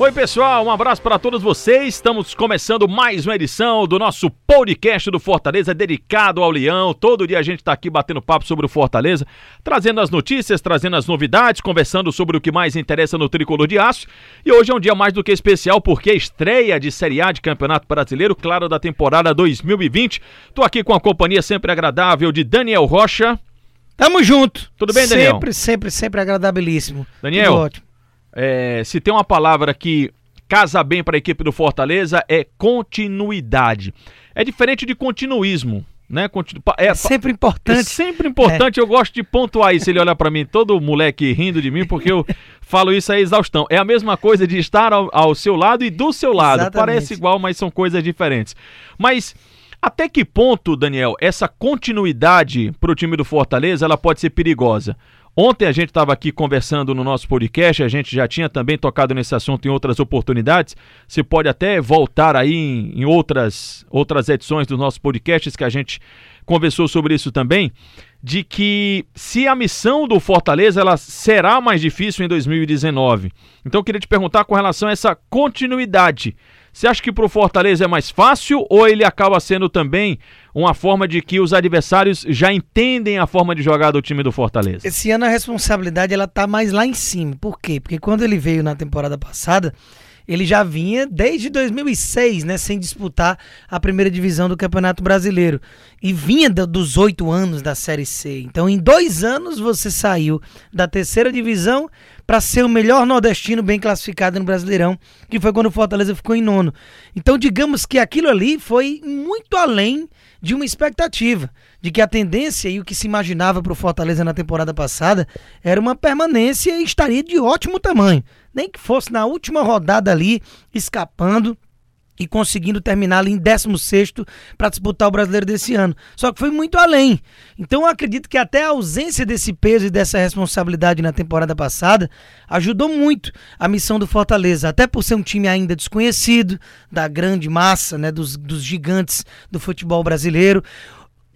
Oi, pessoal, um abraço para todos vocês. Estamos começando mais uma edição do nosso podcast do Fortaleza dedicado ao Leão. Todo dia a gente está aqui batendo papo sobre o Fortaleza, trazendo as notícias, trazendo as novidades, conversando sobre o que mais interessa no tricolor de aço. E hoje é um dia mais do que especial porque estreia de Série A de Campeonato Brasileiro, claro, da temporada 2020. Tô aqui com a companhia sempre agradável de Daniel Rocha. Tamo junto. Tudo bem, Daniel? Sempre, sempre, sempre agradabilíssimo. Daniel, Tudo ótimo. É, se tem uma palavra que casa bem para a equipe do Fortaleza é continuidade. É diferente de continuismo, né? Continu... É, é sempre É importante. sempre importante, eu gosto de pontuar isso. Ele olha para mim, todo moleque rindo de mim, porque eu falo isso aí exaustão. É a mesma coisa de estar ao, ao seu lado e do seu lado. Exatamente. Parece igual, mas são coisas diferentes. Mas até que ponto, Daniel, essa continuidade para o time do Fortaleza ela pode ser perigosa? Ontem a gente estava aqui conversando no nosso podcast, a gente já tinha também tocado nesse assunto em outras oportunidades. Você pode até voltar aí em, em outras, outras edições dos nossos podcasts que a gente conversou sobre isso também, de que se a missão do Fortaleza ela será mais difícil em 2019. Então eu queria te perguntar com relação a essa continuidade. Você acha que para o Fortaleza é mais fácil ou ele acaba sendo também uma forma de que os adversários já entendem a forma de jogar do time do Fortaleza? Esse ano a responsabilidade ela tá mais lá em cima. Por quê? Porque quando ele veio na temporada passada, ele já vinha desde 2006, né, sem disputar a primeira divisão do Campeonato Brasileiro e vinha do- dos oito anos da Série C. Então, em dois anos você saiu da terceira divisão para ser o melhor nordestino bem classificado no Brasileirão, que foi quando o Fortaleza ficou em nono. Então, digamos que aquilo ali foi muito além de uma expectativa, de que a tendência e o que se imaginava para o Fortaleza na temporada passada era uma permanência e estaria de ótimo tamanho. Nem que fosse na última rodada ali, escapando e conseguindo terminar ali em 16 para disputar o brasileiro desse ano. Só que foi muito além. Então eu acredito que até a ausência desse peso e dessa responsabilidade na temporada passada ajudou muito a missão do Fortaleza, até por ser um time ainda desconhecido, da grande massa, né, dos, dos gigantes do futebol brasileiro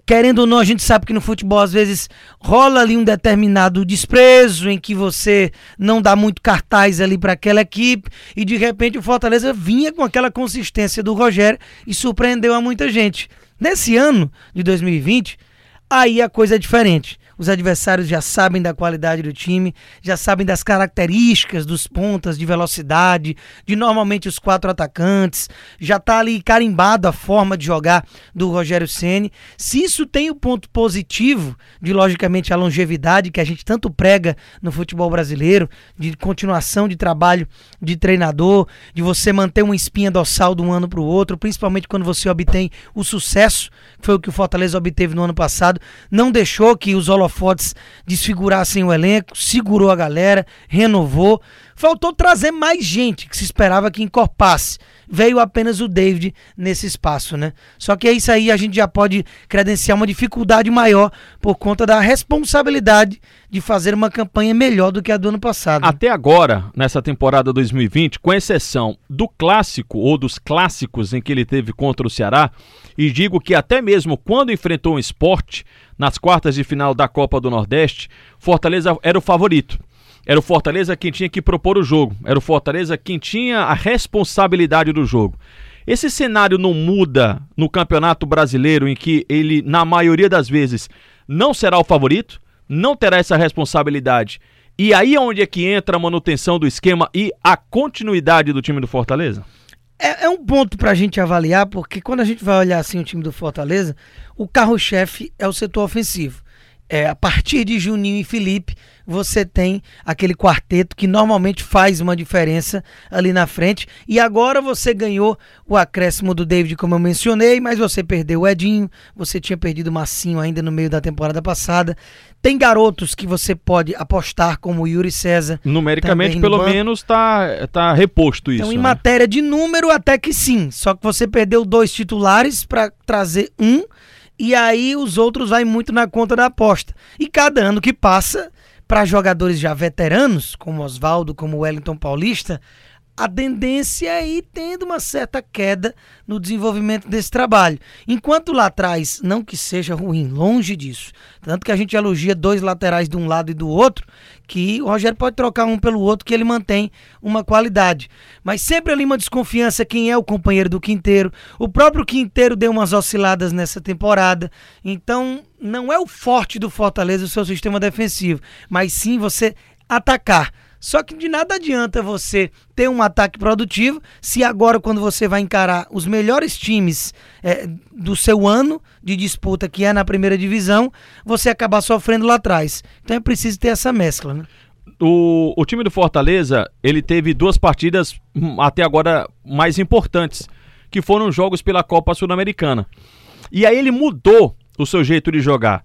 querendo ou não, a gente sabe que no futebol às vezes rola ali um determinado desprezo em que você não dá muito cartaz ali para aquela equipe e de repente o Fortaleza vinha com aquela consistência do Rogério e surpreendeu a muita gente. Nesse ano de 2020, aí a coisa é diferente. Os adversários já sabem da qualidade do time, já sabem das características dos pontas de velocidade, de normalmente os quatro atacantes, já tá ali carimbado a forma de jogar do Rogério Ceni. Se isso tem o ponto positivo de logicamente a longevidade que a gente tanto prega no futebol brasileiro, de continuação de trabalho de treinador, de você manter uma espinha dorsal de um ano para o outro, principalmente quando você obtém o sucesso, que foi o que o Fortaleza obteve no ano passado, não deixou que os holofotes desfigurassem o elenco, segurou a galera, renovou. Faltou trazer mais gente que se esperava que encorpasse. Veio apenas o David nesse espaço, né? Só que é isso aí a gente já pode credenciar uma dificuldade maior por conta da responsabilidade de fazer uma campanha melhor do que a do ano passado. Até agora, nessa temporada 2020, com exceção do clássico ou dos clássicos em que ele teve contra o Ceará, e digo que até mesmo quando enfrentou o esporte nas quartas de final da Copa do Nordeste, Fortaleza era o favorito. Era o Fortaleza quem tinha que propor o jogo, era o Fortaleza quem tinha a responsabilidade do jogo. Esse cenário não muda no Campeonato Brasileiro, em que ele, na maioria das vezes, não será o favorito, não terá essa responsabilidade. E aí é onde é que entra a manutenção do esquema e a continuidade do time do Fortaleza? É, é um ponto pra gente avaliar, porque quando a gente vai olhar assim o time do Fortaleza, o carro-chefe é o setor ofensivo. É, a partir de Juninho e Felipe, você tem aquele quarteto que normalmente faz uma diferença ali na frente. E agora você ganhou o acréscimo do David, como eu mencionei, mas você perdeu o Edinho, você tinha perdido o Massinho ainda no meio da temporada passada. Tem garotos que você pode apostar, como o Yuri César. Numericamente, pelo banco. menos, tá, tá reposto isso. Então, em né? matéria de número, até que sim. Só que você perdeu dois titulares para trazer um, e aí os outros vai muito na conta da aposta. E cada ano que passa, para jogadores já veteranos, como Oswaldo, como Wellington Paulista, a tendência é ir tendo uma certa queda no desenvolvimento desse trabalho. Enquanto lá atrás, não que seja ruim, longe disso. Tanto que a gente elogia dois laterais de um lado e do outro, que o Rogério pode trocar um pelo outro, que ele mantém uma qualidade. Mas sempre ali uma desconfiança quem é o companheiro do Quinteiro. O próprio Quinteiro deu umas osciladas nessa temporada. Então, não é o forte do Fortaleza o seu sistema defensivo, mas sim você atacar só que de nada adianta você ter um ataque produtivo se agora, quando você vai encarar os melhores times é, do seu ano de disputa, que é na primeira divisão, você acabar sofrendo lá atrás. Então é preciso ter essa mescla, né? O, o time do Fortaleza, ele teve duas partidas hum, até agora mais importantes, que foram jogos pela Copa Sul-Americana. E aí ele mudou o seu jeito de jogar.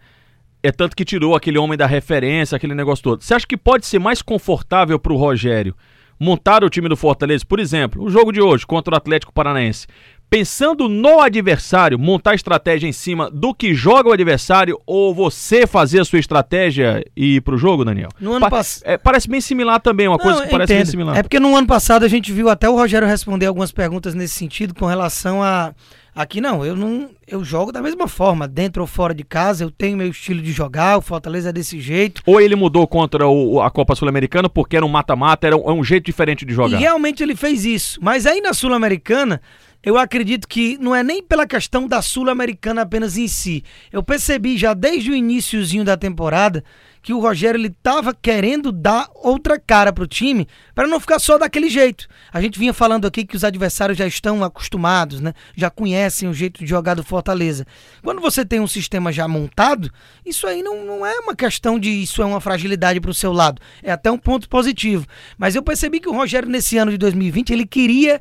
É tanto que tirou aquele homem da referência, aquele negócio todo. Você acha que pode ser mais confortável para o Rogério montar o time do Fortaleza, por exemplo, o jogo de hoje contra o Atlético Paranaense, pensando no adversário, montar estratégia em cima do que joga o adversário ou você fazer a sua estratégia e ir pro jogo, Daniel? No ano pa pass... é, parece bem similar também, uma Não, coisa que parece entendo. bem similar. É porque no ano passado a gente viu até o Rogério responder algumas perguntas nesse sentido com relação a Aqui não, eu não, eu jogo da mesma forma, dentro ou fora de casa, eu tenho meu estilo de jogar, o Fortaleza é desse jeito. Ou ele mudou contra o, a Copa Sul-Americana porque era um mata-mata, era um, é um jeito diferente de jogar. E realmente ele fez isso, mas aí na Sul-Americana, eu acredito que não é nem pela questão da Sul-Americana apenas em si. Eu percebi já desde o iníciozinho da temporada que o Rogério ele estava querendo dar outra cara para o time, para não ficar só daquele jeito. A gente vinha falando aqui que os adversários já estão acostumados, né? Já conhecem o jeito de jogar do Fortaleza. Quando você tem um sistema já montado, isso aí não, não é uma questão de isso é uma fragilidade para o seu lado. É até um ponto positivo. Mas eu percebi que o Rogério nesse ano de 2020 ele queria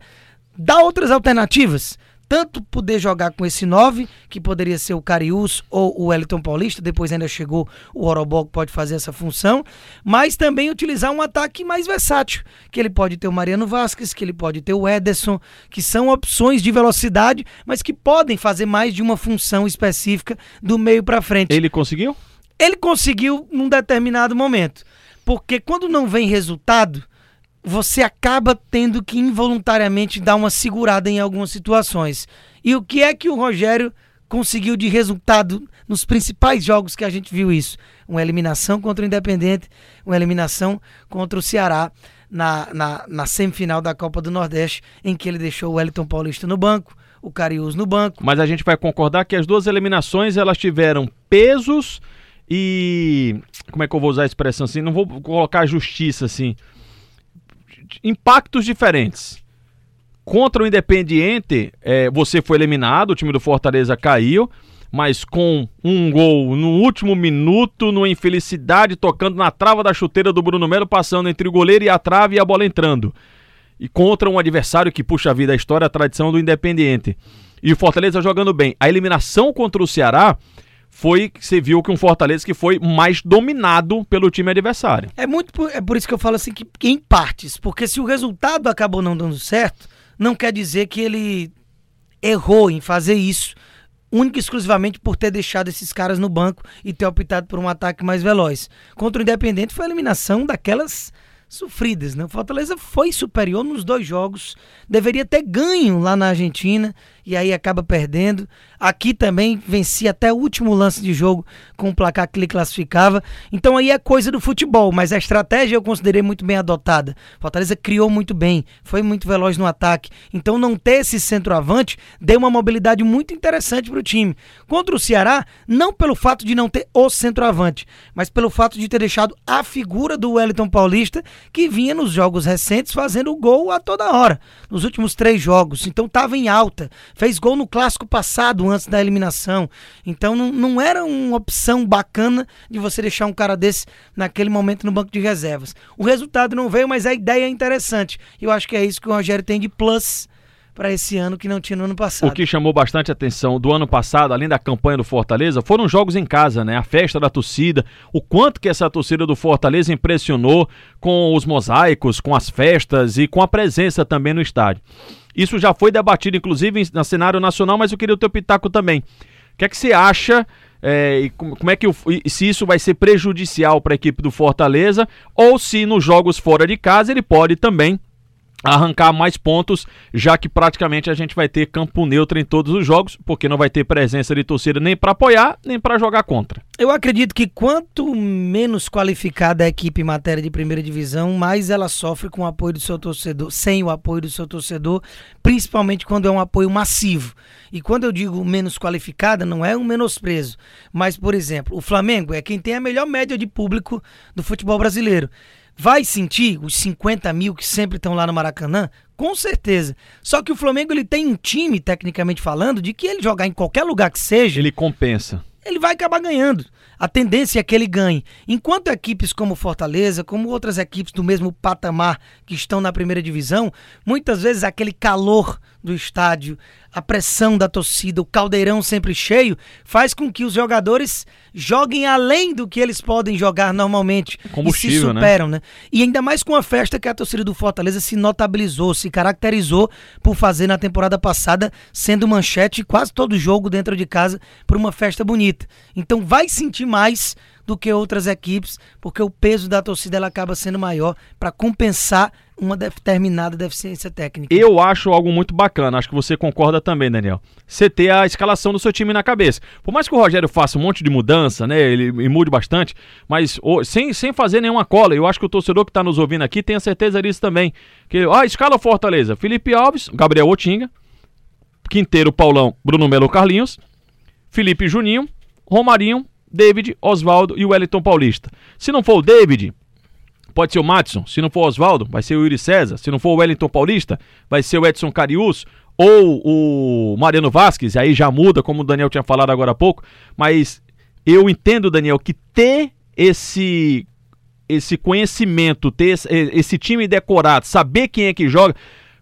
dar outras alternativas tanto poder jogar com esse 9, que poderia ser o Carius ou o Wellington Paulista, depois ainda chegou o Orobó que pode fazer essa função, mas também utilizar um ataque mais versátil, que ele pode ter o Mariano Vasquez, que ele pode ter o Ederson, que são opções de velocidade, mas que podem fazer mais de uma função específica do meio para frente. Ele conseguiu? Ele conseguiu num determinado momento, porque quando não vem resultado, você acaba tendo que involuntariamente dar uma segurada em algumas situações. E o que é que o Rogério conseguiu de resultado nos principais jogos que a gente viu isso? Uma eliminação contra o Independente, uma eliminação contra o Ceará na, na, na semifinal da Copa do Nordeste, em que ele deixou o Wellington Paulista no banco, o Cariús no banco. Mas a gente vai concordar que as duas eliminações elas tiveram pesos e. Como é que eu vou usar a expressão assim? Não vou colocar justiça assim impactos diferentes. Contra o Independiente, é, você foi eliminado, o time do Fortaleza caiu, mas com um gol no último minuto, numa infelicidade, tocando na trava da chuteira do Bruno Melo, passando entre o goleiro e a trave e a bola entrando. E contra um adversário que puxa a vida, a história, a tradição do Independiente. E o Fortaleza jogando bem. A eliminação contra o Ceará foi você viu que um Fortaleza que foi mais dominado pelo time adversário. É muito por, é por isso que eu falo assim que, que em partes, porque se o resultado acabou não dando certo, não quer dizer que ele errou em fazer isso, única e exclusivamente por ter deixado esses caras no banco e ter optado por um ataque mais veloz. Contra o Independente foi a eliminação daquelas sofridas, né? O Fortaleza foi superior nos dois jogos, deveria ter ganho lá na Argentina e aí acaba perdendo. Aqui também venci até o último lance de jogo com o placar que ele classificava. Então aí é coisa do futebol, mas a estratégia eu considerei muito bem adotada. Fortaleza criou muito bem, foi muito veloz no ataque. Então não ter esse centroavante deu uma mobilidade muito interessante para o time. Contra o Ceará, não pelo fato de não ter o centroavante, mas pelo fato de ter deixado a figura do Wellington Paulista que vinha nos jogos recentes fazendo gol a toda hora, nos últimos três jogos. Então estava em alta fez gol no clássico passado, antes da eliminação. Então não, não era uma opção bacana de você deixar um cara desse naquele momento no banco de reservas. O resultado não veio, mas a ideia é interessante. Eu acho que é isso que o Rogério tem de plus para esse ano que não tinha no ano passado. O que chamou bastante atenção do ano passado, além da campanha do Fortaleza, foram jogos em casa, né? A festa da torcida, o quanto que essa torcida do Fortaleza impressionou com os mosaicos, com as festas e com a presença também no estádio. Isso já foi debatido, inclusive, no cenário nacional, mas eu queria o teu pitaco também. O que é que você acha é, e como é que o, se isso vai ser prejudicial para a equipe do Fortaleza ou se nos jogos fora de casa ele pode também arrancar mais pontos, já que praticamente a gente vai ter campo neutro em todos os jogos, porque não vai ter presença de torcida nem para apoiar, nem para jogar contra. Eu acredito que quanto menos qualificada a equipe em matéria de primeira divisão, mais ela sofre com o apoio do seu torcedor, sem o apoio do seu torcedor, principalmente quando é um apoio massivo. E quando eu digo menos qualificada, não é um menosprezo, mas por exemplo, o Flamengo é quem tem a melhor média de público do futebol brasileiro. Vai sentir os 50 mil que sempre estão lá no Maracanã? Com certeza. Só que o Flamengo ele tem um time, tecnicamente falando, de que ele jogar em qualquer lugar que seja. Ele compensa. Ele vai acabar ganhando. A tendência é que ele ganhe. Enquanto equipes como Fortaleza, como outras equipes do mesmo patamar que estão na primeira divisão, muitas vezes aquele calor do estádio, a pressão da torcida, o caldeirão sempre cheio, faz com que os jogadores joguem além do que eles podem jogar normalmente e se né? superam, né? né? E ainda mais com a festa que a torcida do Fortaleza se notabilizou, se caracterizou por fazer na temporada passada, sendo manchete quase todo jogo dentro de casa por uma festa bonita. Então vai sentir mais do que outras equipes, porque o peso da torcida ela acaba sendo maior para compensar uma determinada deficiência técnica. Eu acho algo muito bacana, acho que você concorda também, Daniel. Você ter a escalação do seu time na cabeça. Por mais que o Rogério faça um monte de mudança, né, ele, mude bastante, mas sem, sem fazer nenhuma cola, eu acho que o torcedor que está nos ouvindo aqui tem a certeza disso também. Que, ah, escala Fortaleza, Felipe Alves, Gabriel Otinga, Quinteiro, Paulão, Bruno Melo, Carlinhos, Felipe Juninho, Romarinho, David, Oswaldo e o Wellington Paulista. Se não for o David, pode ser o Matson. Se não for o Oswaldo, vai ser o Yuri César. Se não for o Wellington Paulista, vai ser o Edson Carius ou o Mariano Vasquez. Aí já muda, como o Daniel tinha falado agora há pouco. Mas eu entendo, Daniel, que ter esse esse conhecimento, ter esse, esse time decorado, saber quem é que joga,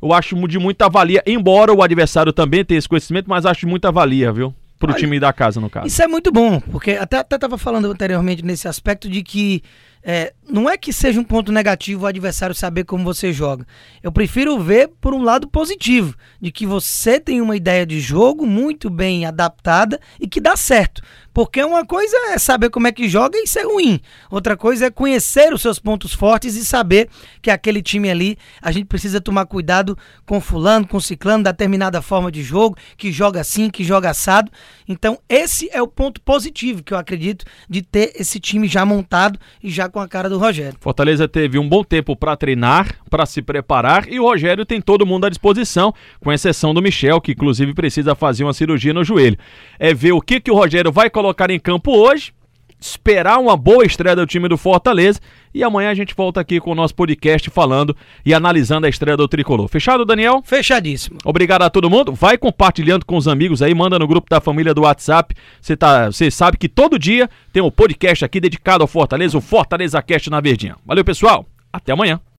eu acho de muita valia. Embora o adversário também tenha esse conhecimento, mas acho de muita valia, viu? Pro Olha, time da casa, no caso. Isso é muito bom, porque até, até tava falando anteriormente nesse aspecto de que é, não é que seja um ponto negativo o adversário saber como você joga. Eu prefiro ver por um lado positivo, de que você tem uma ideia de jogo muito bem adaptada e que dá certo. Porque uma coisa é saber como é que joga e isso é ruim. Outra coisa é conhecer os seus pontos fortes e saber que aquele time ali, a gente precisa tomar cuidado com fulano, com ciclano, determinada forma de jogo, que joga assim, que joga assado. Então, esse é o ponto positivo que eu acredito de ter esse time já montado e já com a cara do Rogério. Fortaleza teve um bom tempo para treinar, para se preparar e o Rogério tem todo mundo à disposição, com exceção do Michel, que inclusive precisa fazer uma cirurgia no joelho. É ver o que, que o Rogério vai colocar colocar em campo hoje, esperar uma boa estreia do time do Fortaleza e amanhã a gente volta aqui com o nosso podcast falando e analisando a estreia do Tricolor. Fechado, Daniel? Fechadíssimo. Obrigado a todo mundo. Vai compartilhando com os amigos aí, manda no grupo da família do WhatsApp. Você tá, você sabe que todo dia tem um podcast aqui dedicado ao Fortaleza, o Fortaleza Cast na Verdinha. Valeu, pessoal. Até amanhã.